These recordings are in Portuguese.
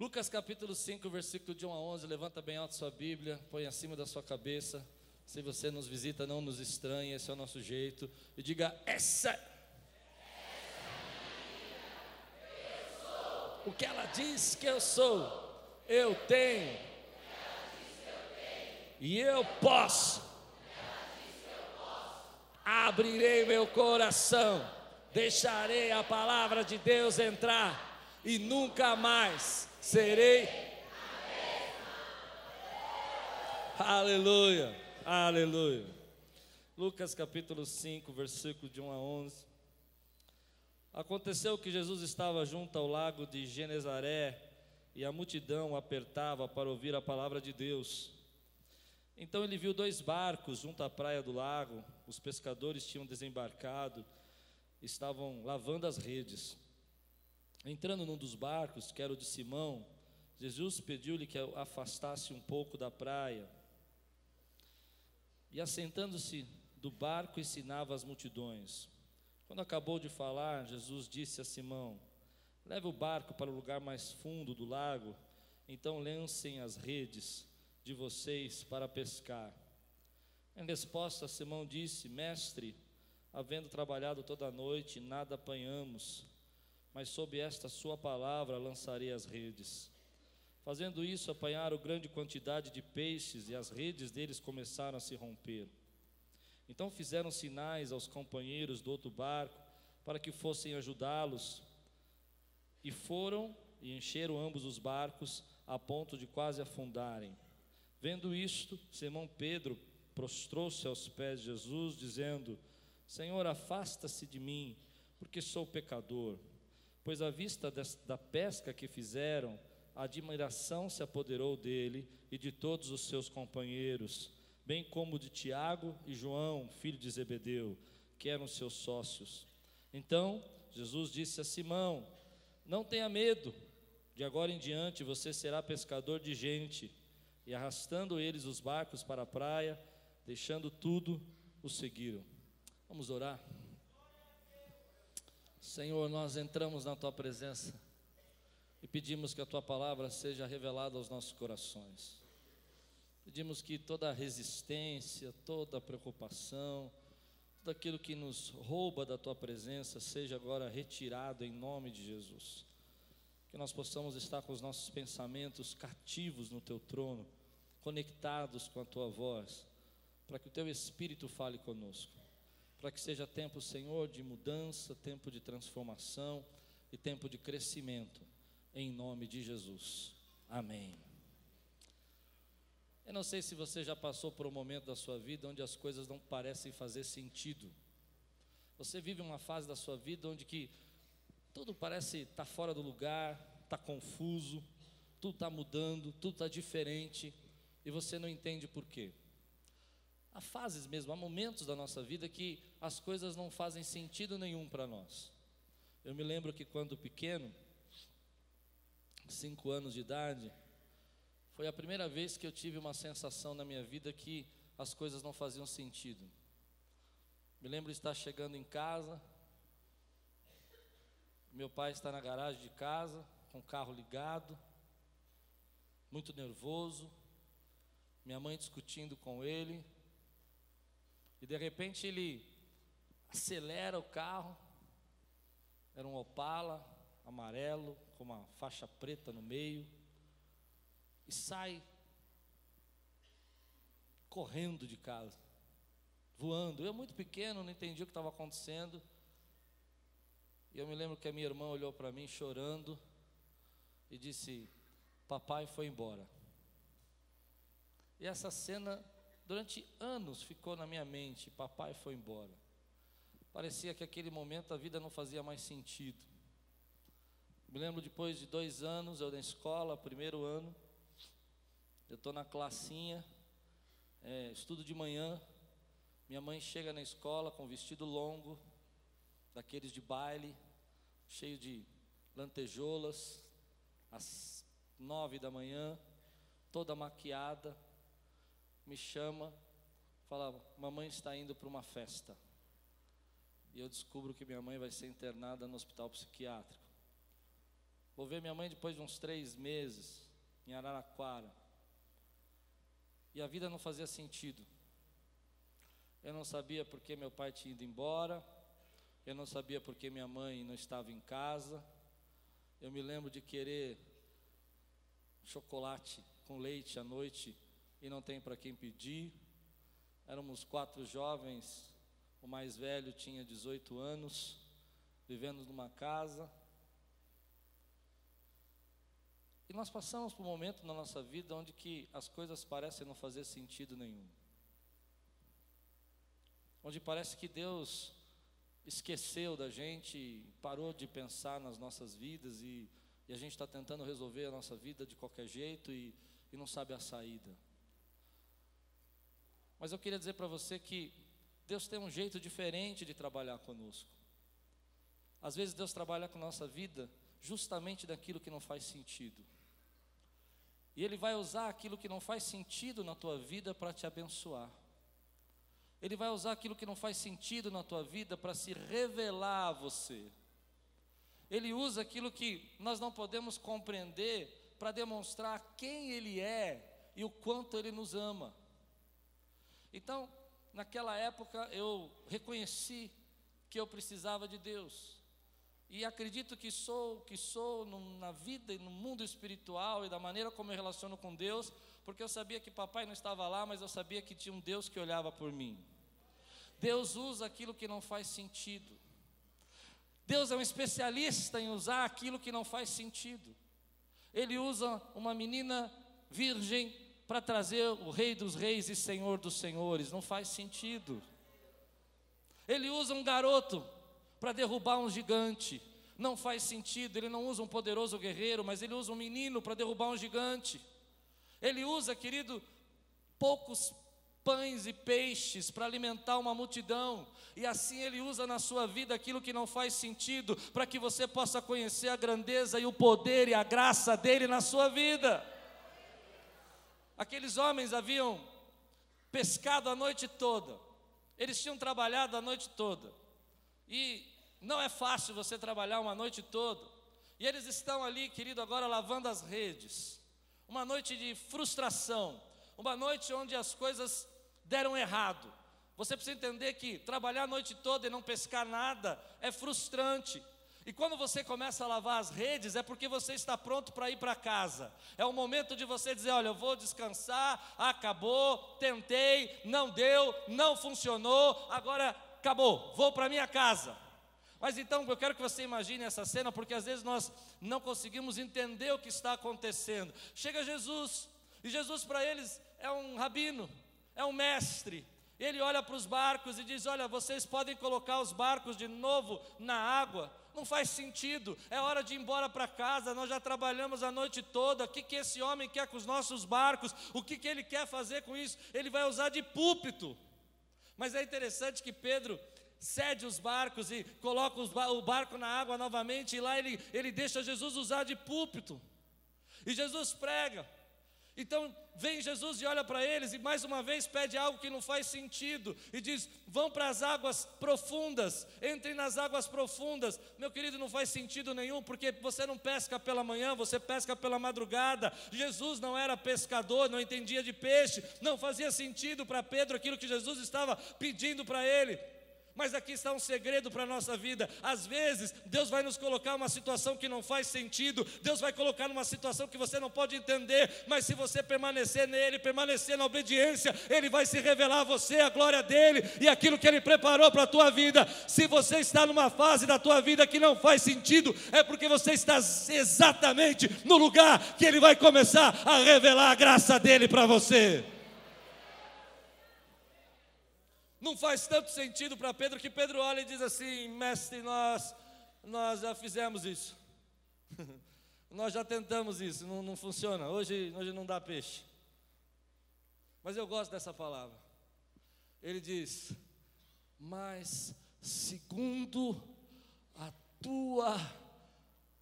Lucas capítulo 5, versículo de 1 a 11. Levanta bem alto sua Bíblia, põe acima da sua cabeça. Se você nos visita, não nos estranhe, esse é o nosso jeito. E diga: Essa. O que ela diz que eu sou, eu tenho. E eu posso. Abrirei meu coração, deixarei a palavra de Deus entrar e nunca mais serei. Aleluia, aleluia. Lucas capítulo 5, versículo de 1 a 11. Aconteceu que Jesus estava junto ao lago de Genezaré e a multidão apertava para ouvir a palavra de Deus. Então ele viu dois barcos junto à praia do lago, os pescadores tinham desembarcado, estavam lavando as redes. Entrando num dos barcos, que era o de Simão, Jesus pediu-lhe que afastasse um pouco da praia. E assentando-se do barco, ensinava as multidões. Quando acabou de falar, Jesus disse a Simão: Leve o barco para o lugar mais fundo do lago, então lancem as redes de vocês para pescar. Em resposta, Simão disse: Mestre, havendo trabalhado toda a noite, nada apanhamos, mas sob esta sua palavra lançarei as redes. Fazendo isso, apanharam grande quantidade de peixes e as redes deles começaram a se romper. Então fizeram sinais aos companheiros do outro barco para que fossem ajudá-los. E foram e encheram ambos os barcos a ponto de quase afundarem. Vendo isto, Simão Pedro prostrou-se aos pés de Jesus, dizendo: Senhor, afasta-se de mim, porque sou pecador. Pois à vista da pesca que fizeram, a admiração se apoderou dele e de todos os seus companheiros, bem como de Tiago e João, filho de Zebedeu, que eram seus sócios. Então Jesus disse a Simão: Não tenha medo, de agora em diante você será pescador de gente e arrastando eles os barcos para a praia, deixando tudo, o seguiram. Vamos orar. Senhor, nós entramos na tua presença e pedimos que a tua palavra seja revelada aos nossos corações. Pedimos que toda resistência, toda preocupação, tudo aquilo que nos rouba da tua presença seja agora retirado em nome de Jesus. Que nós possamos estar com os nossos pensamentos cativos no teu trono conectados com a tua voz, para que o teu Espírito fale conosco, para que seja tempo, Senhor, de mudança, tempo de transformação e tempo de crescimento, em nome de Jesus. Amém. Eu não sei se você já passou por um momento da sua vida onde as coisas não parecem fazer sentido. Você vive uma fase da sua vida onde que tudo parece estar tá fora do lugar, está confuso, tudo está mudando, tudo está diferente e você não entende por quê. Há fases mesmo, há momentos da nossa vida que as coisas não fazem sentido nenhum para nós. Eu me lembro que quando pequeno, cinco anos de idade, foi a primeira vez que eu tive uma sensação na minha vida que as coisas não faziam sentido. Me lembro de estar chegando em casa, meu pai está na garagem de casa, com o carro ligado, muito nervoso, minha mãe discutindo com ele, e de repente ele acelera o carro, era um Opala amarelo, com uma faixa preta no meio, e sai correndo de casa, voando. Eu, muito pequeno, não entendi o que estava acontecendo. E eu me lembro que a minha irmã olhou para mim chorando e disse: Papai foi embora. E essa cena, durante anos, ficou na minha mente. Papai foi embora. Parecia que aquele momento a vida não fazia mais sentido. Me lembro depois de dois anos, eu na escola, primeiro ano, eu estou na classinha, é, estudo de manhã. Minha mãe chega na escola com vestido longo, daqueles de baile, cheio de lantejoulas, às nove da manhã, toda maquiada, me chama, fala: Mamãe está indo para uma festa. E eu descubro que minha mãe vai ser internada no hospital psiquiátrico. Vou ver minha mãe depois de uns três meses, em Araraquara. E a vida não fazia sentido. Eu não sabia porque meu pai tinha ido embora. Eu não sabia porque minha mãe não estava em casa. Eu me lembro de querer chocolate com leite à noite e não tem para quem pedir. Éramos quatro jovens, o mais velho tinha 18 anos, vivendo numa casa. E nós passamos por um momento na nossa vida onde que as coisas parecem não fazer sentido nenhum. Onde parece que Deus esqueceu da gente, parou de pensar nas nossas vidas e, e a gente está tentando resolver a nossa vida de qualquer jeito e, e não sabe a saída. Mas eu queria dizer para você que Deus tem um jeito diferente de trabalhar conosco. Às vezes Deus trabalha com nossa vida justamente daquilo que não faz sentido. E Ele vai usar aquilo que não faz sentido na tua vida para te abençoar. Ele vai usar aquilo que não faz sentido na tua vida para se revelar a você. Ele usa aquilo que nós não podemos compreender para demonstrar quem Ele é e o quanto Ele nos ama. Então, naquela época eu reconheci que eu precisava de Deus. E acredito que sou que sou na vida e no mundo espiritual e da maneira como eu relaciono com Deus, porque eu sabia que papai não estava lá, mas eu sabia que tinha um Deus que olhava por mim. Deus usa aquilo que não faz sentido. Deus é um especialista em usar aquilo que não faz sentido. Ele usa uma menina virgem para trazer o Rei dos Reis e Senhor dos Senhores. Não faz sentido. Ele usa um garoto para derrubar um gigante. Não faz sentido. Ele não usa um poderoso guerreiro, mas ele usa um menino para derrubar um gigante. Ele usa, querido, poucos pães e peixes para alimentar uma multidão, e assim Ele usa na sua vida aquilo que não faz sentido, para que você possa conhecer a grandeza e o poder e a graça dele na sua vida. Aqueles homens haviam pescado a noite toda, eles tinham trabalhado a noite toda, e não é fácil você trabalhar uma noite toda, e eles estão ali, querido, agora lavando as redes, uma noite de frustração, uma noite onde as coisas deram errado. Você precisa entender que trabalhar a noite toda e não pescar nada é frustrante. E quando você começa a lavar as redes, é porque você está pronto para ir para casa. É o momento de você dizer: olha, eu vou descansar, acabou, tentei, não deu, não funcionou, agora acabou, vou para minha casa. Mas então eu quero que você imagine essa cena, porque às vezes nós não conseguimos entender o que está acontecendo. Chega Jesus, e Jesus para eles é um rabino, é um mestre, ele olha para os barcos e diz: Olha, vocês podem colocar os barcos de novo na água. Não faz sentido, é hora de ir embora para casa. Nós já trabalhamos a noite toda. O que, que esse homem quer com os nossos barcos? O que, que ele quer fazer com isso? Ele vai usar de púlpito. Mas é interessante que Pedro cede os barcos e coloca o barco na água novamente, e lá ele, ele deixa Jesus usar de púlpito. E Jesus prega. Então vem Jesus e olha para eles e mais uma vez pede algo que não faz sentido e diz: vão para as águas profundas, entrem nas águas profundas. Meu querido, não faz sentido nenhum, porque você não pesca pela manhã, você pesca pela madrugada. Jesus não era pescador, não entendia de peixe, não fazia sentido para Pedro aquilo que Jesus estava pedindo para ele. Mas aqui está um segredo para a nossa vida. Às vezes, Deus vai nos colocar uma situação que não faz sentido, Deus vai colocar numa situação que você não pode entender, mas se você permanecer nele, permanecer na obediência, Ele vai se revelar a você, a glória dele e aquilo que Ele preparou para a tua vida. Se você está numa fase da tua vida que não faz sentido, é porque você está exatamente no lugar que Ele vai começar a revelar a graça dele para você. Não faz tanto sentido para Pedro que Pedro olha e diz assim: Mestre, nós, nós já fizemos isso. nós já tentamos isso, não, não funciona. Hoje, hoje não dá peixe. Mas eu gosto dessa palavra. Ele diz: Mas segundo a tua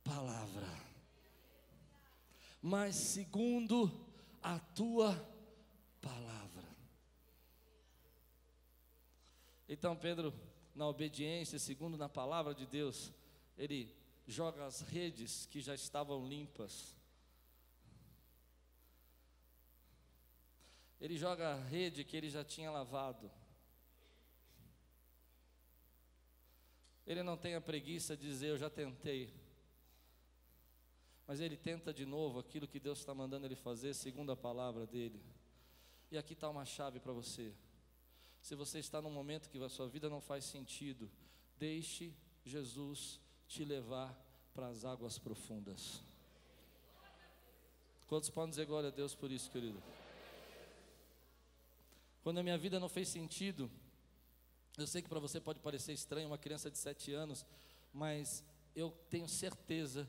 palavra. Mas segundo a tua palavra. Então Pedro, na obediência, segundo na palavra de Deus, ele joga as redes que já estavam limpas. Ele joga a rede que ele já tinha lavado. Ele não tem a preguiça de dizer, eu já tentei. Mas ele tenta de novo aquilo que Deus está mandando ele fazer, segundo a palavra dele. E aqui está uma chave para você. Se você está num momento que a sua vida não faz sentido, deixe Jesus te levar para as águas profundas. Quantos podem dizer glória a Deus por isso, querido? Quando a minha vida não fez sentido, eu sei que para você pode parecer estranho uma criança de sete anos, mas eu tenho certeza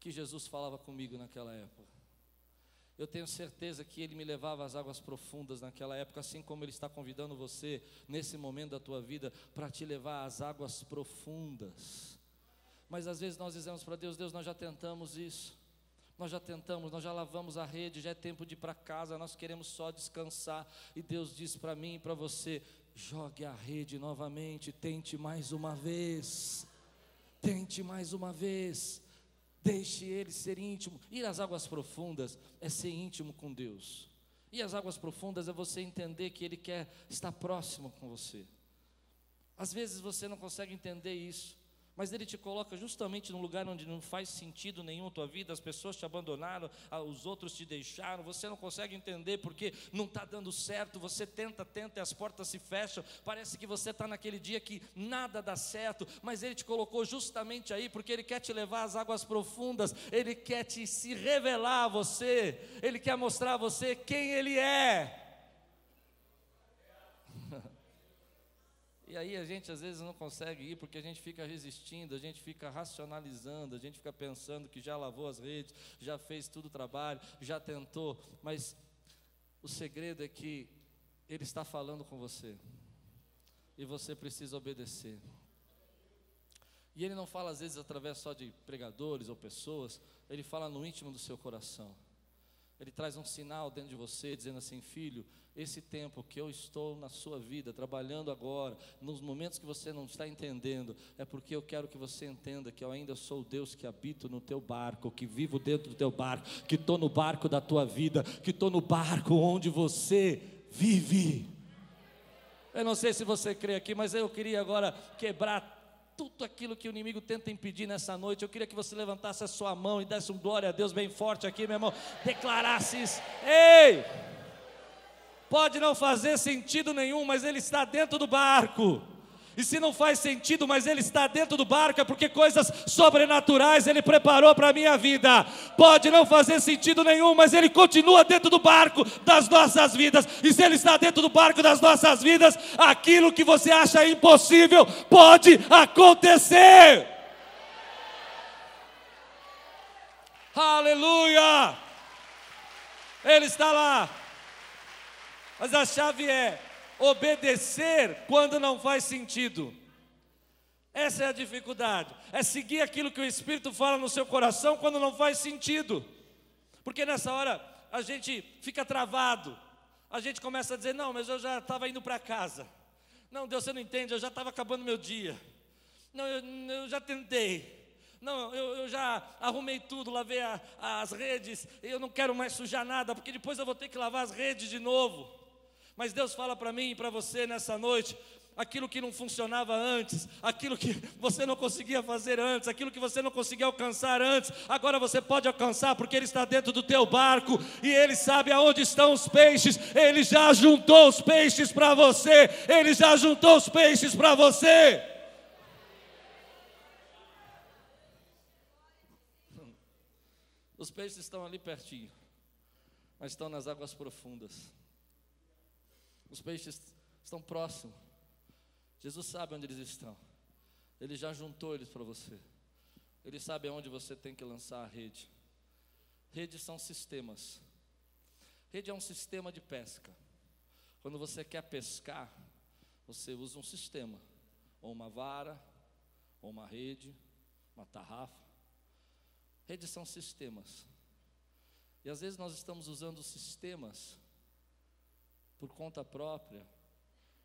que Jesus falava comigo naquela época. Eu tenho certeza que Ele me levava às águas profundas naquela época, assim como Ele está convidando você nesse momento da tua vida para te levar às águas profundas. Mas às vezes nós dizemos para Deus: Deus, nós já tentamos isso, nós já tentamos, nós já lavamos a rede, já é tempo de ir para casa, nós queremos só descansar. E Deus diz para mim e para você: Jogue a rede novamente, tente mais uma vez. Tente mais uma vez. Deixe ele ser íntimo. Ir às águas profundas é ser íntimo com Deus. E as águas profundas é você entender que Ele quer estar próximo com você. Às vezes você não consegue entender isso mas Ele te coloca justamente num lugar onde não faz sentido nenhum a tua vida, as pessoas te abandonaram, os outros te deixaram, você não consegue entender porque não está dando certo, você tenta, tenta e as portas se fecham, parece que você está naquele dia que nada dá certo, mas Ele te colocou justamente aí porque Ele quer te levar às águas profundas, Ele quer te se revelar a você, Ele quer mostrar a você quem Ele é. E aí a gente às vezes não consegue ir porque a gente fica resistindo, a gente fica racionalizando, a gente fica pensando que já lavou as redes, já fez tudo o trabalho, já tentou, mas o segredo é que Ele está falando com você e você precisa obedecer. E Ele não fala às vezes através só de pregadores ou pessoas, Ele fala no íntimo do seu coração. Ele traz um sinal dentro de você, dizendo assim: Filho, esse tempo que eu estou na sua vida, trabalhando agora, nos momentos que você não está entendendo, é porque eu quero que você entenda que eu ainda sou o Deus que habito no teu barco, que vivo dentro do teu barco, que estou no barco da tua vida, que estou no barco onde você vive. Eu não sei se você crê aqui, mas eu queria agora quebrar tudo aquilo que o inimigo tenta impedir nessa noite. Eu queria que você levantasse a sua mão e desse um glória a Deus bem forte aqui, meu irmão. Declarasse isso. Ei! Pode não fazer sentido nenhum, mas ele está dentro do barco. E se não faz sentido, mas ele está dentro do barco, é porque coisas sobrenaturais ele preparou para a minha vida. Pode não fazer sentido nenhum, mas ele continua dentro do barco das nossas vidas. E se ele está dentro do barco das nossas vidas, aquilo que você acha impossível pode acontecer. Aleluia! Ele está lá. Mas a chave é obedecer quando não faz sentido. Essa é a dificuldade. É seguir aquilo que o Espírito fala no seu coração quando não faz sentido. Porque nessa hora a gente fica travado. A gente começa a dizer: Não, mas eu já estava indo para casa. Não, Deus, você não entende, eu já estava acabando meu dia. Não, eu, eu já tentei. Não, eu, eu, já arrumei tudo, lavei a, as redes, eu não quero mais sujar nada, porque depois eu vou ter que lavar as redes de novo. Mas Deus fala para mim e para você nessa noite, aquilo que não funcionava antes, aquilo que você não conseguia fazer antes, aquilo que você não conseguia alcançar antes, agora você pode alcançar porque ele está dentro do teu barco e ele sabe aonde estão os peixes. Ele já juntou os peixes para você. Ele já juntou os peixes para você. Os peixes estão ali pertinho, mas estão nas águas profundas. Os peixes estão próximos. Jesus sabe onde eles estão. Ele já juntou eles para você. Ele sabe aonde você tem que lançar a rede. Redes são sistemas. Rede é um sistema de pesca. Quando você quer pescar, você usa um sistema, ou uma vara, ou uma rede, uma tarrafa. Redes são sistemas. E às vezes nós estamos usando sistemas por conta própria,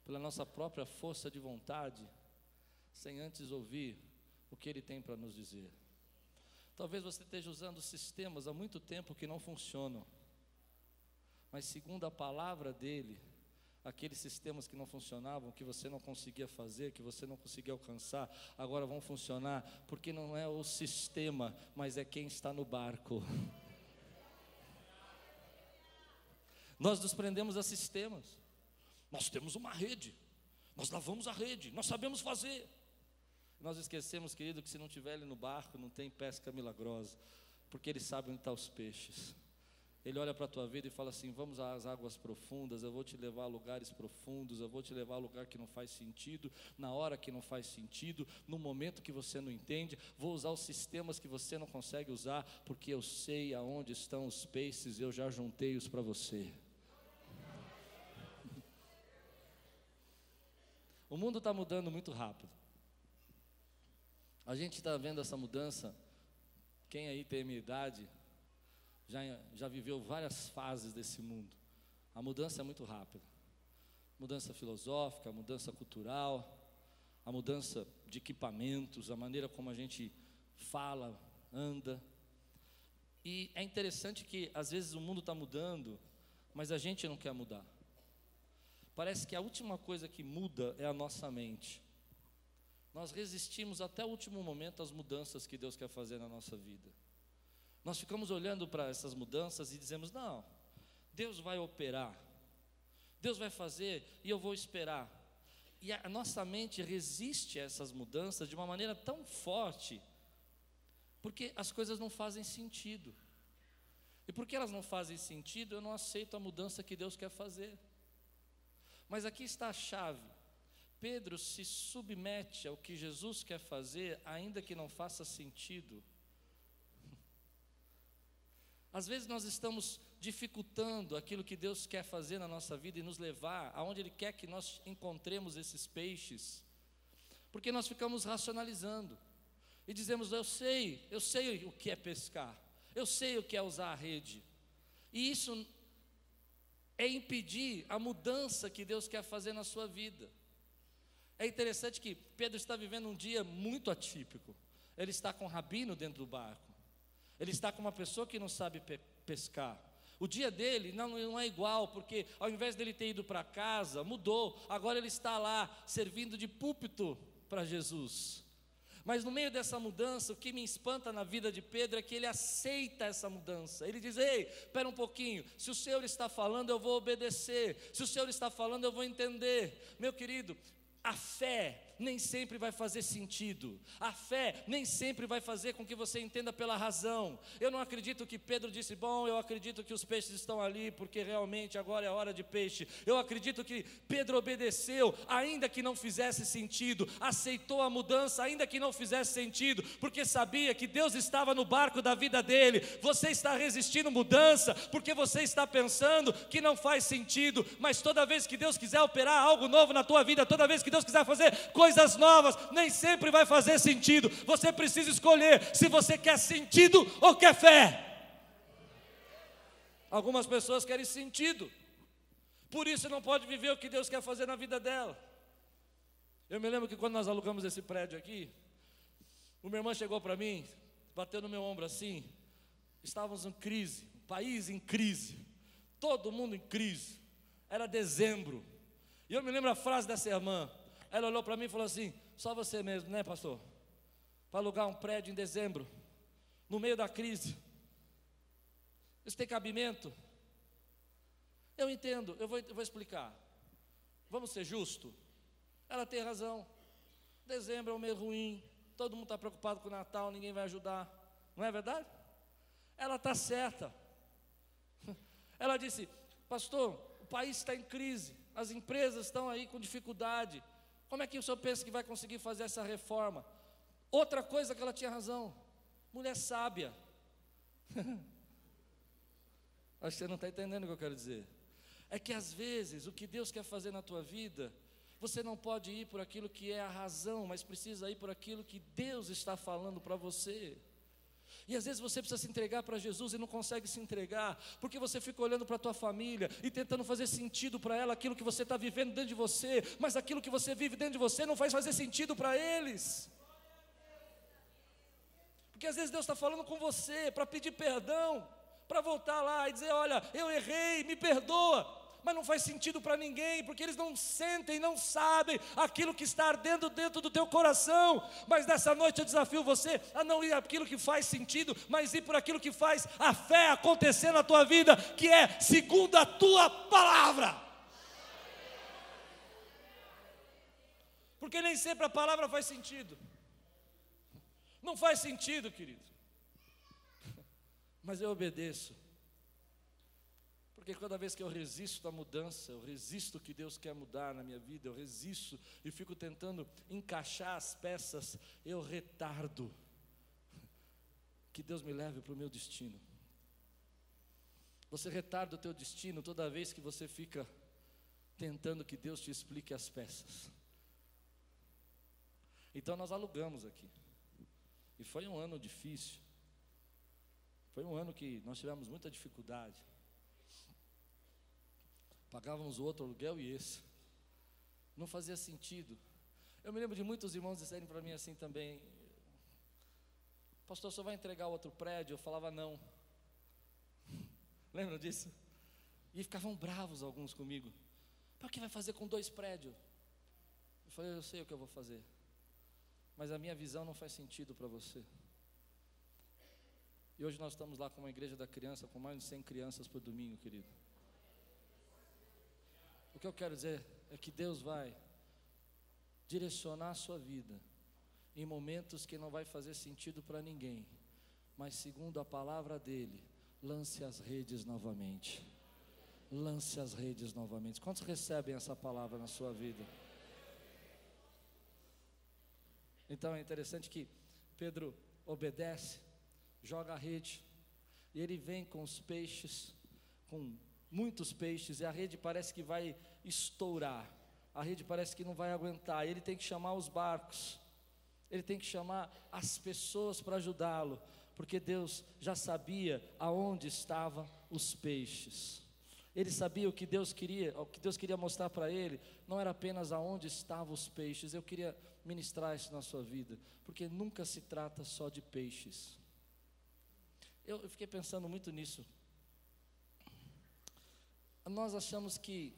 pela nossa própria força de vontade, sem antes ouvir o que Ele tem para nos dizer. Talvez você esteja usando sistemas há muito tempo que não funcionam. Mas segundo a palavra dele, aqueles sistemas que não funcionavam, que você não conseguia fazer, que você não conseguia alcançar, agora vão funcionar, porque não é o sistema, mas é quem está no barco. Nós nos prendemos a sistemas. Nós temos uma rede. Nós lavamos a rede, nós sabemos fazer. Nós esquecemos, querido, que se não tiver ele no barco, não tem pesca milagrosa, porque ele sabe onde estão os peixes. Ele olha para a tua vida e fala assim: Vamos às águas profundas, eu vou te levar a lugares profundos, eu vou te levar a lugar que não faz sentido, na hora que não faz sentido, no momento que você não entende. Vou usar os sistemas que você não consegue usar, porque eu sei aonde estão os peixes, eu já juntei-os para você. O mundo está mudando muito rápido. A gente está vendo essa mudança. Quem aí tem minha idade já, já viveu várias fases desse mundo. A mudança é muito rápida. Mudança filosófica, mudança cultural, a mudança de equipamentos, a maneira como a gente fala, anda. E é interessante que às vezes o mundo está mudando, mas a gente não quer mudar. Parece que a última coisa que muda é a nossa mente. Nós resistimos até o último momento às mudanças que Deus quer fazer na nossa vida. Nós ficamos olhando para essas mudanças e dizemos: não, Deus vai operar, Deus vai fazer e eu vou esperar. E a nossa mente resiste a essas mudanças de uma maneira tão forte, porque as coisas não fazem sentido. E porque elas não fazem sentido, eu não aceito a mudança que Deus quer fazer. Mas aqui está a chave. Pedro se submete ao que Jesus quer fazer, ainda que não faça sentido. Às vezes nós estamos dificultando aquilo que Deus quer fazer na nossa vida e nos levar aonde Ele quer que nós encontremos esses peixes, porque nós ficamos racionalizando e dizemos: Eu sei, eu sei o que é pescar, eu sei o que é usar a rede, e isso é impedir a mudança que Deus quer fazer na sua vida. É interessante que Pedro está vivendo um dia muito atípico. Ele está com um rabino dentro do barco. Ele está com uma pessoa que não sabe pe pescar. O dia dele não, não é igual, porque ao invés dele ter ido para casa, mudou. Agora ele está lá servindo de púlpito para Jesus. Mas no meio dessa mudança, o que me espanta na vida de Pedro é que ele aceita essa mudança. Ele diz: Ei, espera um pouquinho, se o Senhor está falando, eu vou obedecer. Se o Senhor está falando, eu vou entender. Meu querido, a fé nem sempre vai fazer sentido. A fé nem sempre vai fazer com que você entenda pela razão. Eu não acredito que Pedro disse: Bom, eu acredito que os peixes estão ali, porque realmente agora é hora de peixe. Eu acredito que Pedro obedeceu, ainda que não fizesse sentido, aceitou a mudança, ainda que não fizesse sentido, porque sabia que Deus estava no barco da vida dele. Você está resistindo mudança, porque você está pensando que não faz sentido, mas toda vez que Deus quiser operar algo novo na tua vida, toda vez que Deus quiser fazer coisas novas, nem sempre vai fazer sentido. Você precisa escolher se você quer sentido ou quer fé. Algumas pessoas querem sentido, por isso não pode viver o que Deus quer fazer na vida dela. Eu me lembro que quando nós alugamos esse prédio aqui, o meu irmão chegou para mim, bateu no meu ombro assim. Estávamos em crise, país em crise, todo mundo em crise. Era dezembro. E eu me lembro a frase dessa irmã: ela olhou para mim e falou assim: Só você mesmo, né, pastor? Para alugar um prédio em dezembro, no meio da crise. Isso tem cabimento? Eu entendo, eu vou, eu vou explicar. Vamos ser justo? Ela tem razão. Dezembro é um mês ruim, todo mundo está preocupado com o Natal, ninguém vai ajudar. Não é verdade? Ela está certa. Ela disse, pastor, o país está em crise, as empresas estão aí com dificuldade, como é que o senhor pensa que vai conseguir fazer essa reforma? Outra coisa que ela tinha razão, mulher sábia. Acho que você não está entendendo o que eu quero dizer. É que às vezes o que Deus quer fazer na tua vida, você não pode ir por aquilo que é a razão, mas precisa ir por aquilo que Deus está falando para você. E às vezes você precisa se entregar para Jesus e não consegue se entregar, porque você fica olhando para a tua família e tentando fazer sentido para ela aquilo que você está vivendo dentro de você, mas aquilo que você vive dentro de você não faz fazer sentido para eles. Porque às vezes Deus está falando com você para pedir perdão, para voltar lá e dizer: Olha, eu errei, me perdoa mas não faz sentido para ninguém, porque eles não sentem, não sabem aquilo que está ardendo dentro do teu coração. Mas nessa noite eu desafio você a não ir aquilo que faz sentido, mas ir por aquilo que faz a fé acontecer na tua vida, que é segundo a tua palavra. Porque nem sempre a palavra faz sentido. Não faz sentido, querido. Mas eu obedeço. Porque toda vez que eu resisto à mudança, eu resisto que Deus quer mudar na minha vida, eu resisto e fico tentando encaixar as peças, eu retardo que Deus me leve para o meu destino. Você retarda o teu destino toda vez que você fica tentando que Deus te explique as peças. Então nós alugamos aqui. E foi um ano difícil. Foi um ano que nós tivemos muita dificuldade. Pagávamos o outro aluguel e esse. Não fazia sentido. Eu me lembro de muitos irmãos dizerem para mim assim também: Pastor, você vai entregar outro prédio? Eu falava não. Lembram disso? E ficavam bravos alguns comigo. Para que vai fazer com dois prédios? Eu falei, eu sei o que eu vou fazer. Mas a minha visão não faz sentido para você. E hoje nós estamos lá com uma igreja da criança, com mais de 100 crianças por domingo, querido. O que eu quero dizer é que Deus vai direcionar a sua vida em momentos que não vai fazer sentido para ninguém, mas segundo a palavra dele, lance as redes novamente. Lance as redes novamente. Quantos recebem essa palavra na sua vida? Então é interessante que Pedro obedece, joga a rede, e ele vem com os peixes, com muitos peixes, e a rede parece que vai estourar, a rede parece que não vai aguentar, ele tem que chamar os barcos, ele tem que chamar as pessoas para ajudá-lo, porque Deus já sabia aonde estavam os peixes. Ele sabia o que Deus queria, o que Deus queria mostrar para ele, não era apenas aonde estavam os peixes. Eu queria ministrar isso na sua vida, porque nunca se trata só de peixes. Eu, eu fiquei pensando muito nisso nós achamos que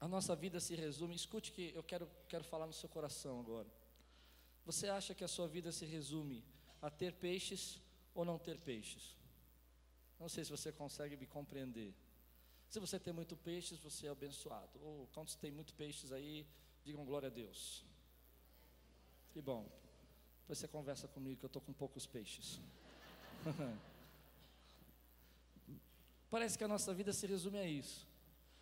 a nossa vida se resume, escute que eu quero, quero falar no seu coração agora. Você acha que a sua vida se resume a ter peixes ou não ter peixes? Não sei se você consegue me compreender. Se você tem muito peixes, você é abençoado. Ou quantos tem muito peixes aí, digam glória a Deus. Que bom. Depois você conversa comigo que eu estou com poucos peixes. Parece que a nossa vida se resume a isso.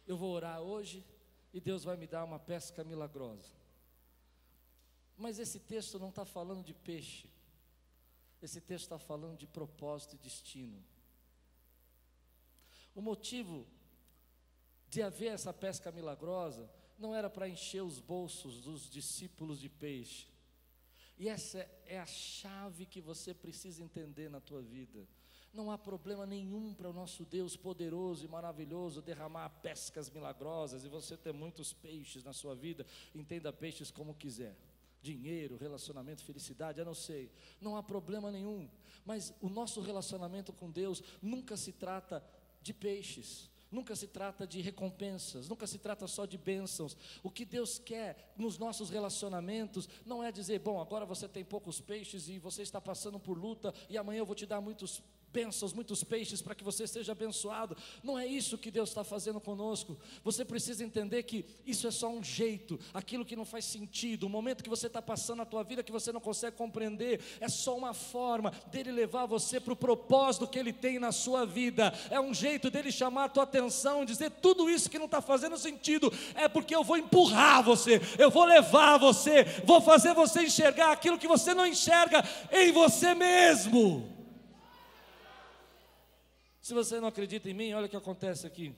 Eu vou orar hoje e Deus vai me dar uma pesca milagrosa. Mas esse texto não está falando de peixe. Esse texto está falando de propósito e destino. O motivo de haver essa pesca milagrosa não era para encher os bolsos dos discípulos de peixe. E essa é a chave que você precisa entender na tua vida. Não há problema nenhum para o nosso Deus poderoso e maravilhoso derramar pescas milagrosas e você ter muitos peixes na sua vida. Entenda peixes como quiser. Dinheiro, relacionamento, felicidade, eu não sei. Não há problema nenhum. Mas o nosso relacionamento com Deus nunca se trata de peixes. Nunca se trata de recompensas, nunca se trata só de bênçãos. O que Deus quer nos nossos relacionamentos não é dizer, bom, agora você tem poucos peixes e você está passando por luta e amanhã eu vou te dar muitos bênçãos, muitos peixes para que você seja abençoado. Não é isso que Deus está fazendo conosco. Você precisa entender que isso é só um jeito, aquilo que não faz sentido, o momento que você está passando na tua vida que você não consegue compreender, é só uma forma dele levar você para o propósito que ele tem na sua vida. É um jeito dele chamar a tua atenção, dizer tudo isso que não está fazendo sentido, é porque eu vou empurrar você, eu vou levar você, vou fazer você enxergar aquilo que você não enxerga em você mesmo. Se você não acredita em mim, olha o que acontece aqui.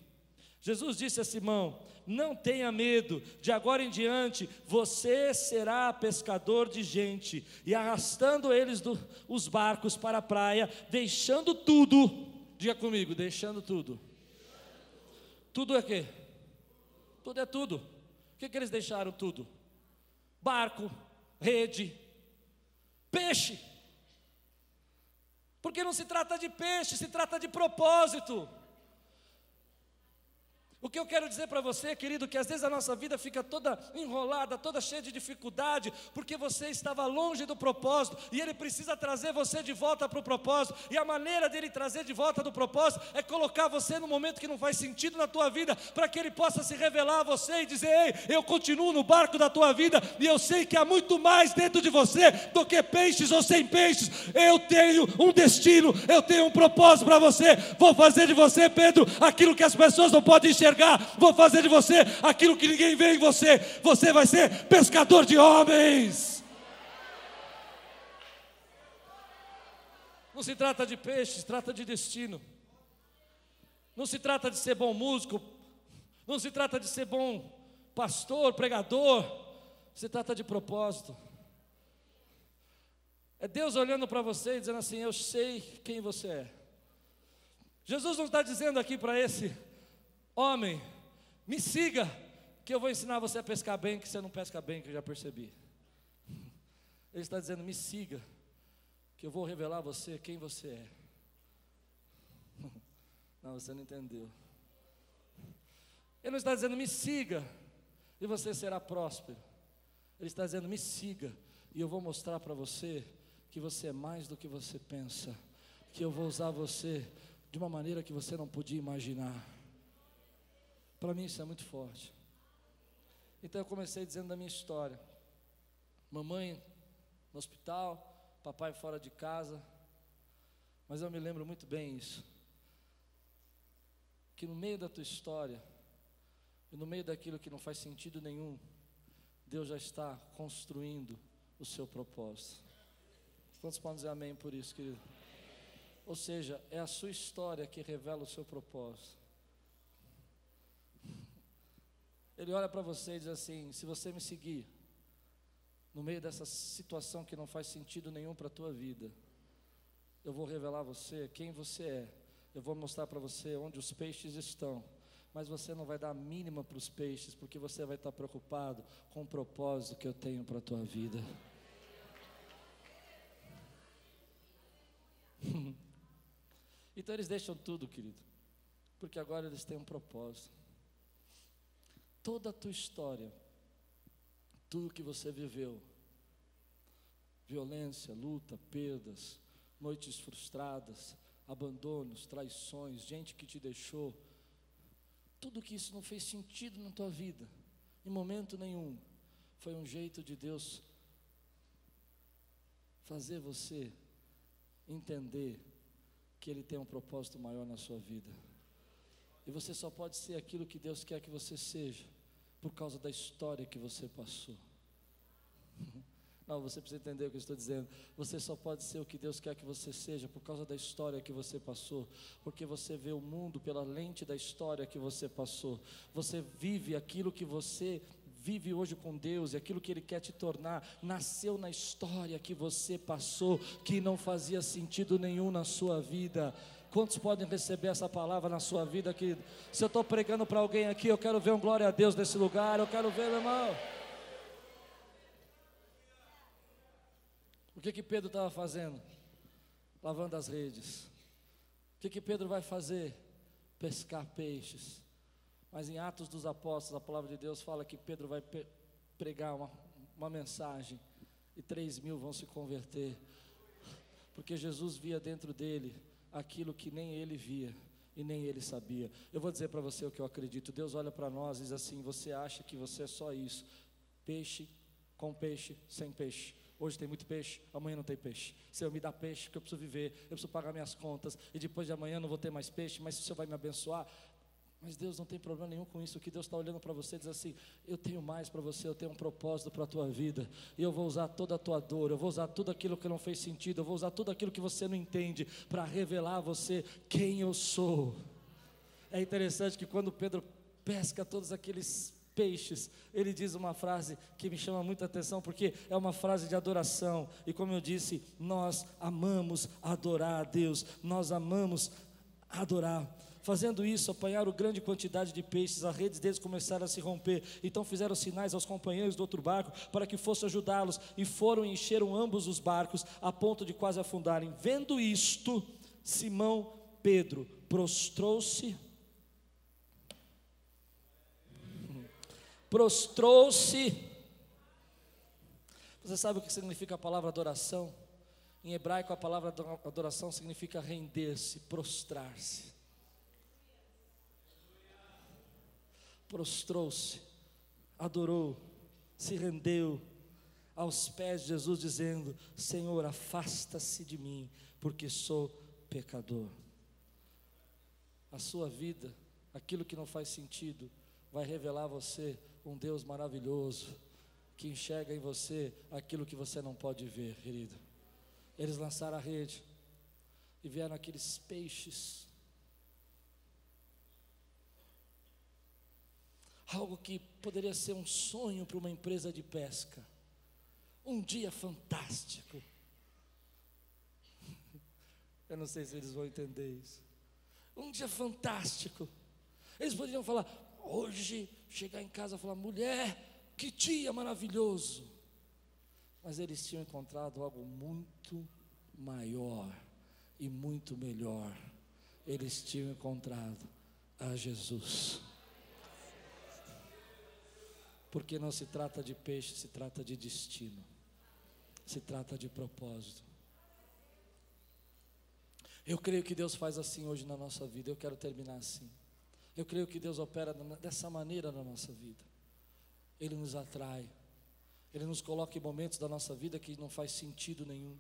Jesus disse a Simão: Não tenha medo, de agora em diante você será pescador de gente. E arrastando eles do, os barcos para a praia, deixando tudo, diga comigo, deixando tudo. Tudo é quê? Tudo é tudo. O que, que eles deixaram tudo? Barco, rede, peixe. Porque não se trata de peixe, se trata de propósito. O que eu quero dizer para você, querido, que às vezes a nossa vida fica toda enrolada, toda cheia de dificuldade, porque você estava longe do propósito e Ele precisa trazer você de volta para o propósito. E a maneira dele trazer de volta do propósito é colocar você no momento que não faz sentido na tua vida, para que Ele possa se revelar a você e dizer: Ei, eu continuo no barco da tua vida e eu sei que há muito mais dentro de você do que peixes ou sem peixes. Eu tenho um destino, eu tenho um propósito para você. Vou fazer de você, Pedro, aquilo que as pessoas não podem enxergar enxergar, vou fazer de você aquilo que ninguém vê em você. Você vai ser pescador de homens. Não se trata de peixes, trata de destino. Não se trata de ser bom músico, não se trata de ser bom pastor, pregador, se trata de propósito. É Deus olhando para você e dizendo assim: Eu sei quem você é. Jesus não está dizendo aqui para esse Homem, me siga, que eu vou ensinar você a pescar bem, que você não pesca bem, que eu já percebi. Ele está dizendo: me siga, que eu vou revelar a você quem você é. Não, você não entendeu. Ele não está dizendo: me siga, e você será próspero. Ele está dizendo: me siga, e eu vou mostrar para você que você é mais do que você pensa, que eu vou usar você de uma maneira que você não podia imaginar. Para mim isso é muito forte. Então eu comecei dizendo da minha história. Mamãe no hospital, papai fora de casa. Mas eu me lembro muito bem isso. Que no meio da tua história, e no meio daquilo que não faz sentido nenhum, Deus já está construindo o seu propósito. Quantos podem dizer amém por isso, querido? Ou seja, é a sua história que revela o seu propósito. Ele olha para você e diz assim: se você me seguir, no meio dessa situação que não faz sentido nenhum para a tua vida, eu vou revelar a você quem você é, eu vou mostrar para você onde os peixes estão, mas você não vai dar a mínima para os peixes, porque você vai estar preocupado com o propósito que eu tenho para a tua vida. então eles deixam tudo, querido, porque agora eles têm um propósito toda a tua história, tudo que você viveu, violência, luta, perdas, noites frustradas, abandonos, traições, gente que te deixou, tudo que isso não fez sentido na tua vida, em momento nenhum, foi um jeito de Deus fazer você entender que Ele tem um propósito maior na sua vida. E você só pode ser aquilo que Deus quer que você seja, por causa da história que você passou. Não, você precisa entender o que eu estou dizendo. Você só pode ser o que Deus quer que você seja por causa da história que você passou, porque você vê o mundo pela lente da história que você passou. Você vive aquilo que você vive hoje com Deus e aquilo que Ele quer te tornar, nasceu na história que você passou, que não fazia sentido nenhum na sua vida. Quantos podem receber essa palavra na sua vida, querido? Se eu estou pregando para alguém aqui, eu quero ver um glória a Deus nesse lugar, eu quero ver, meu irmão. O que que Pedro estava fazendo? Lavando as redes. O que que Pedro vai fazer? Pescar peixes. Mas em Atos dos Apóstolos, a palavra de Deus fala que Pedro vai pregar uma, uma mensagem e três mil vão se converter, porque Jesus via dentro dele aquilo que nem ele via e nem ele sabia. Eu vou dizer para você o que eu acredito. Deus olha para nós e diz assim: Você acha que você é só isso? Peixe com peixe, sem peixe. Hoje tem muito peixe, amanhã não tem peixe. Senhor, me dá peixe, que eu preciso viver, eu preciso pagar minhas contas, e depois de amanhã não vou ter mais peixe, mas o Senhor vai me abençoar. Mas Deus não tem problema nenhum com isso. O que Deus está olhando para você diz assim: Eu tenho mais para você, eu tenho um propósito para a tua vida. E eu vou usar toda a tua dor, eu vou usar tudo aquilo que não fez sentido, eu vou usar tudo aquilo que você não entende para revelar a você quem eu sou. É interessante que quando Pedro pesca todos aqueles peixes, ele diz uma frase que me chama muita atenção, porque é uma frase de adoração. E como eu disse, nós amamos adorar a Deus, nós amamos adorar Fazendo isso, apanharam grande quantidade de peixes, as redes deles começaram a se romper. Então fizeram sinais aos companheiros do outro barco para que fosse ajudá-los, e foram e encheram ambos os barcos, a ponto de quase afundarem. Vendo isto, Simão Pedro prostrou-se. Prostrou-se. Você sabe o que significa a palavra adoração? Em hebraico, a palavra adoração significa render-se, prostrar-se. Prostrou-se, adorou, se rendeu aos pés de Jesus, dizendo: Senhor, afasta-se de mim, porque sou pecador. A sua vida, aquilo que não faz sentido, vai revelar a você um Deus maravilhoso, que enxerga em você aquilo que você não pode ver, querido. Eles lançaram a rede e vieram aqueles peixes algo que poderia ser um sonho para uma empresa de pesca. Um dia fantástico. Eu não sei se eles vão entender isso. Um dia fantástico. Eles poderiam falar, hoje, chegar em casa e falar, mulher, que dia maravilhoso. Mas eles tinham encontrado algo muito maior e muito melhor. Eles tinham encontrado a Jesus. Porque não se trata de peixe, se trata de destino, se trata de propósito. Eu creio que Deus faz assim hoje na nossa vida, eu quero terminar assim. Eu creio que Deus opera dessa maneira na nossa vida. Ele nos atrai, Ele nos coloca em momentos da nossa vida que não faz sentido nenhum,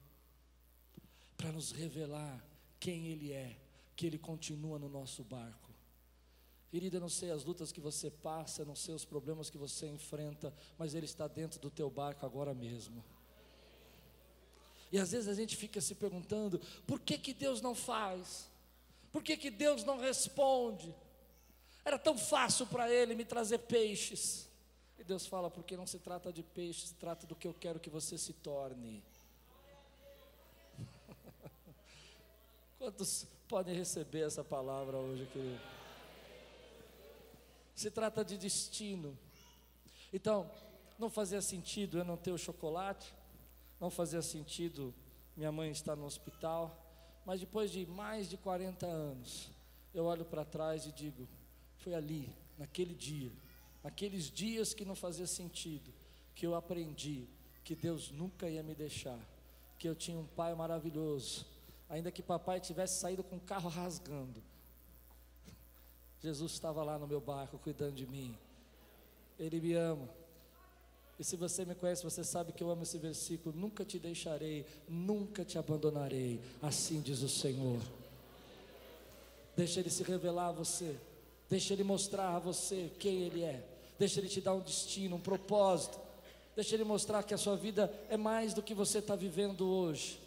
para nos revelar quem Ele é, que Ele continua no nosso barco. Querida, não sei as lutas que você passa, não sei os problemas que você enfrenta, mas Ele está dentro do teu barco agora mesmo. E às vezes a gente fica se perguntando: por que, que Deus não faz? Por que, que Deus não responde? Era tão fácil para Ele me trazer peixes. E Deus fala: porque não se trata de peixes, se trata do que eu quero que você se torne. Quantos podem receber essa palavra hoje, querido? Se trata de destino. Então, não fazia sentido eu não ter o chocolate, não fazia sentido minha mãe estar no hospital, mas depois de mais de 40 anos, eu olho para trás e digo: foi ali, naquele dia, naqueles dias que não fazia sentido, que eu aprendi que Deus nunca ia me deixar, que eu tinha um pai maravilhoso, ainda que papai tivesse saído com o carro rasgando, Jesus estava lá no meu barco cuidando de mim. Ele me ama. E se você me conhece, você sabe que eu amo esse versículo: nunca te deixarei, nunca te abandonarei. Assim diz o Senhor. Deixa Ele se revelar a você, deixa Ele mostrar a você quem Ele é, deixa Ele te dar um destino, um propósito, deixa Ele mostrar que a sua vida é mais do que você está vivendo hoje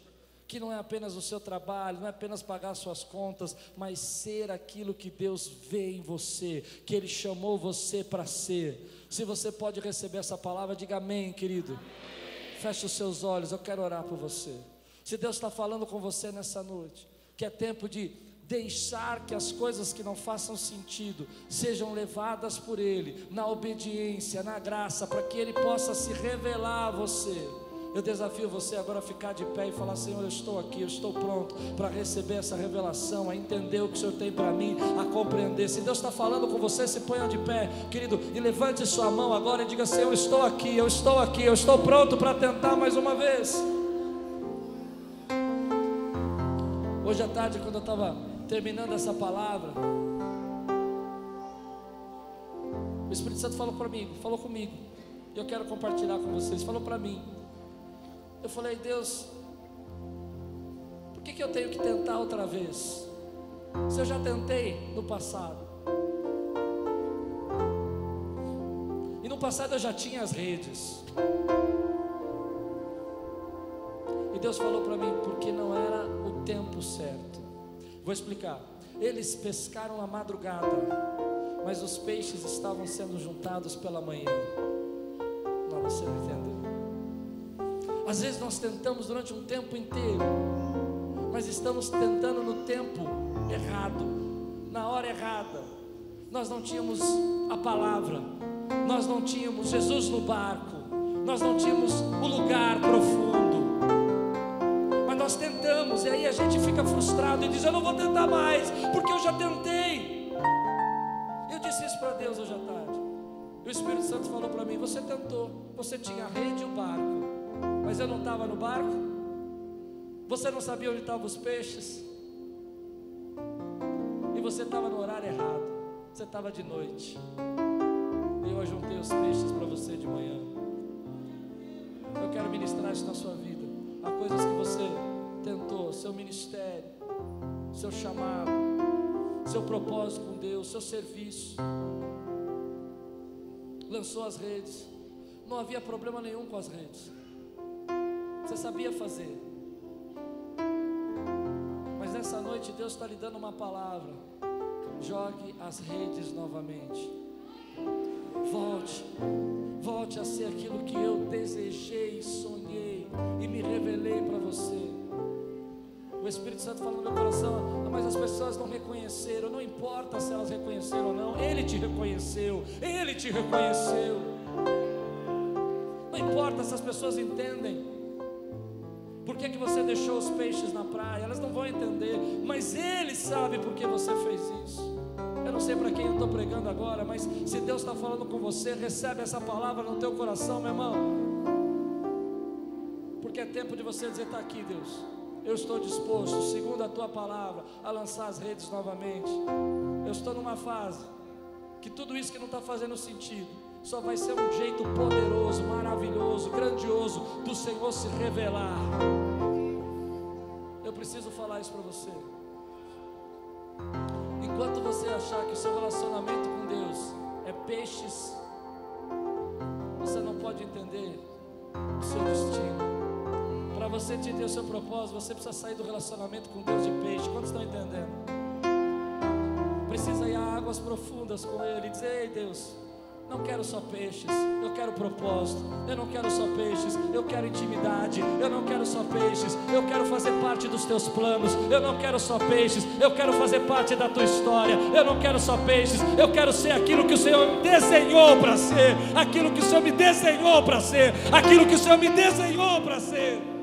que não é apenas o seu trabalho, não é apenas pagar suas contas, mas ser aquilo que Deus vê em você, que Ele chamou você para ser. Se você pode receber essa palavra, diga amém, querido. Amém. Feche os seus olhos, eu quero orar por você. Se Deus está falando com você nessa noite, que é tempo de deixar que as coisas que não façam sentido sejam levadas por Ele, na obediência, na graça, para que Ele possa se revelar a você. Eu desafio você agora a ficar de pé e falar: Senhor, eu estou aqui, eu estou pronto para receber essa revelação, a entender o que o Senhor tem para mim, a compreender. Se Deus está falando com você, se ponha de pé, querido, e levante sua mão agora e diga: Senhor, eu estou aqui, eu estou aqui, eu estou pronto para tentar mais uma vez. Hoje à tarde, quando eu estava terminando essa palavra, o Espírito Santo falou para mim, falou comigo. E eu quero compartilhar com vocês. Falou para mim. Eu falei, Deus, por que, que eu tenho que tentar outra vez? Se eu já tentei no passado. E no passado eu já tinha as redes. E Deus falou para mim, porque não era o tempo certo. Vou explicar. Eles pescaram a madrugada, mas os peixes estavam sendo juntados pela manhã. Não, você não entendeu. Às vezes nós tentamos durante um tempo inteiro, mas estamos tentando no tempo errado, na hora errada. Nós não tínhamos a palavra, nós não tínhamos Jesus no barco, nós não tínhamos o lugar profundo. Mas nós tentamos, e aí a gente fica frustrado e diz: Eu não vou tentar mais, porque eu já tentei. Eu disse isso para Deus hoje à tarde. E o Espírito Santo falou para mim: Você tentou, você tinha a rede e o barco, mas eu não estava no barco. Você não sabia onde estavam os peixes. E você estava no horário errado. Você estava de noite. E eu ajuntei os peixes para você de manhã. Eu quero ministrar isso na sua vida. Há coisas que você tentou, seu ministério, seu chamado, seu propósito com Deus, seu serviço. Lançou as redes. Não havia problema nenhum com as redes. Você sabia fazer. Mas nessa noite Deus está lhe dando uma palavra. Jogue as redes novamente. Volte, volte a ser aquilo que eu desejei, sonhei e me revelei para você. O Espírito Santo falou no meu coração, mas as pessoas não reconheceram, não importa se elas reconheceram ou não, Ele te reconheceu, Ele te reconheceu. Não importa se as pessoas entendem, por que, que você deixou os peixes na praia? Elas não vão entender, mas Ele sabe por que você fez isso. Eu não sei para quem eu estou pregando agora, mas se Deus está falando com você, recebe essa palavra no teu coração, meu irmão. Porque é tempo de você dizer: está aqui, Deus. Eu estou disposto, segundo a tua palavra, a lançar as redes novamente. Eu estou numa fase que tudo isso que não está fazendo sentido, só vai ser um jeito poderoso, maravilhoso, grandioso do Senhor se revelar. Eu preciso falar isso para você. Enquanto você achar que o seu relacionamento com Deus é peixes, você não pode entender o seu destino. Para você entender o seu propósito, você precisa sair do relacionamento com Deus de peixe. Quantos estão entendendo? Precisa ir a águas profundas com Ele e dizer: Ei Deus, não quero só peixes, eu quero propósito. Eu não quero só peixes, eu quero intimidade. Eu não quero só peixes, eu quero fazer parte dos teus planos. Eu não quero só peixes, eu quero fazer parte da tua história. Eu não quero só peixes, eu quero ser aquilo que o Senhor me desenhou para ser, aquilo que o Senhor me desenhou para ser, aquilo que o Senhor me desenhou para ser.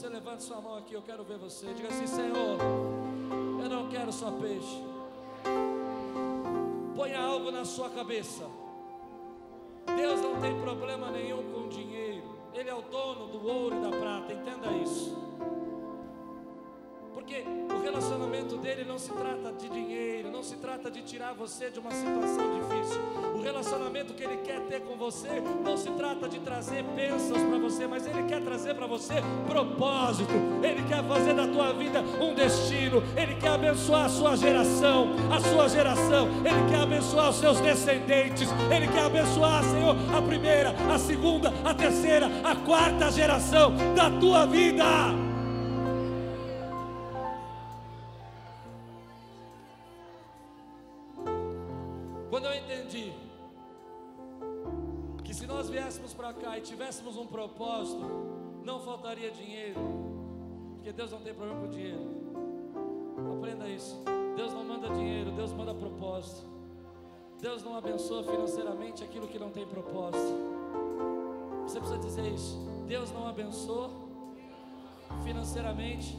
Você, levante sua mão aqui, eu quero ver você. Diga assim: Senhor, eu não quero só peixe. Ponha algo na sua cabeça. Deus não tem problema nenhum com dinheiro. Ele é o dono do ouro e da prata, entenda isso. Porque o relacionamento dele não se trata de dinheiro, não se trata de tirar você de uma situação difícil. O relacionamento que ele quer ter com você não se trata de trazer bênçãos para você, mas ele quer trazer para você propósito. Ele quer fazer da tua vida um destino. Ele quer abençoar a sua geração, a sua geração. Ele quer abençoar os seus descendentes. Ele quer abençoar, Senhor, a primeira, a segunda, a terceira, a quarta geração da tua vida. E tivéssemos um propósito, não faltaria dinheiro, porque Deus não tem problema com dinheiro. Aprenda isso. Deus não manda dinheiro, Deus manda propósito. Deus não abençoa financeiramente aquilo que não tem propósito. Você precisa dizer isso. Deus não abençoa financeiramente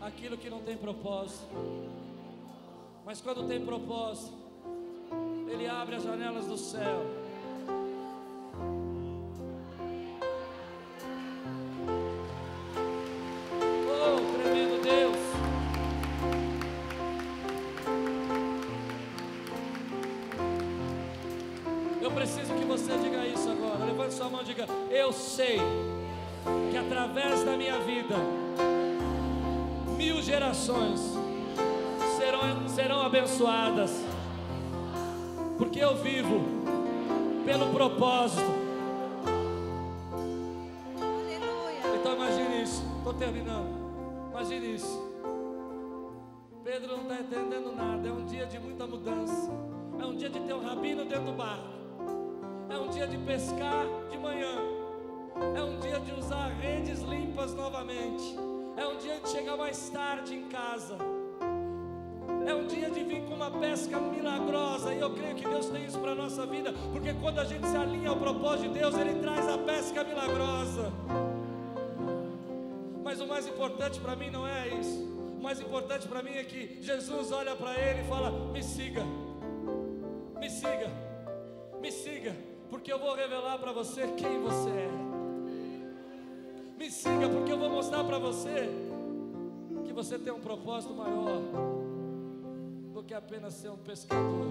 aquilo que não tem propósito. Mas quando tem propósito, ele abre as janelas do céu. Diga: Eu sei que através da minha vida, mil gerações serão, serão abençoadas porque eu vivo pelo propósito. Aleluia. Então imagine isso, estou terminando. Imagine isso. Pedro não está entendendo nada. É um dia de muita mudança. É um dia de ter um rabino dentro do barco. É um dia de pescar de manhã. É um dia de usar redes limpas novamente. É um dia de chegar mais tarde em casa. É um dia de vir com uma pesca milagrosa. E eu creio que Deus tem isso para a nossa vida. Porque quando a gente se alinha ao propósito de Deus, Ele traz a pesca milagrosa. Mas o mais importante para mim não é isso. O mais importante para mim é que Jesus olha para ele e fala: Me siga, me siga, porque eu vou revelar para você quem você é. Me siga, porque eu vou mostrar para você que você tem um propósito maior do que apenas ser um pescador.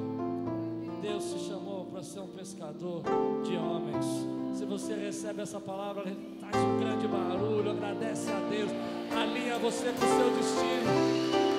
Deus te chamou para ser um pescador de homens. Se você recebe essa palavra, faz um grande barulho, agradece a Deus, alinha você com o seu destino.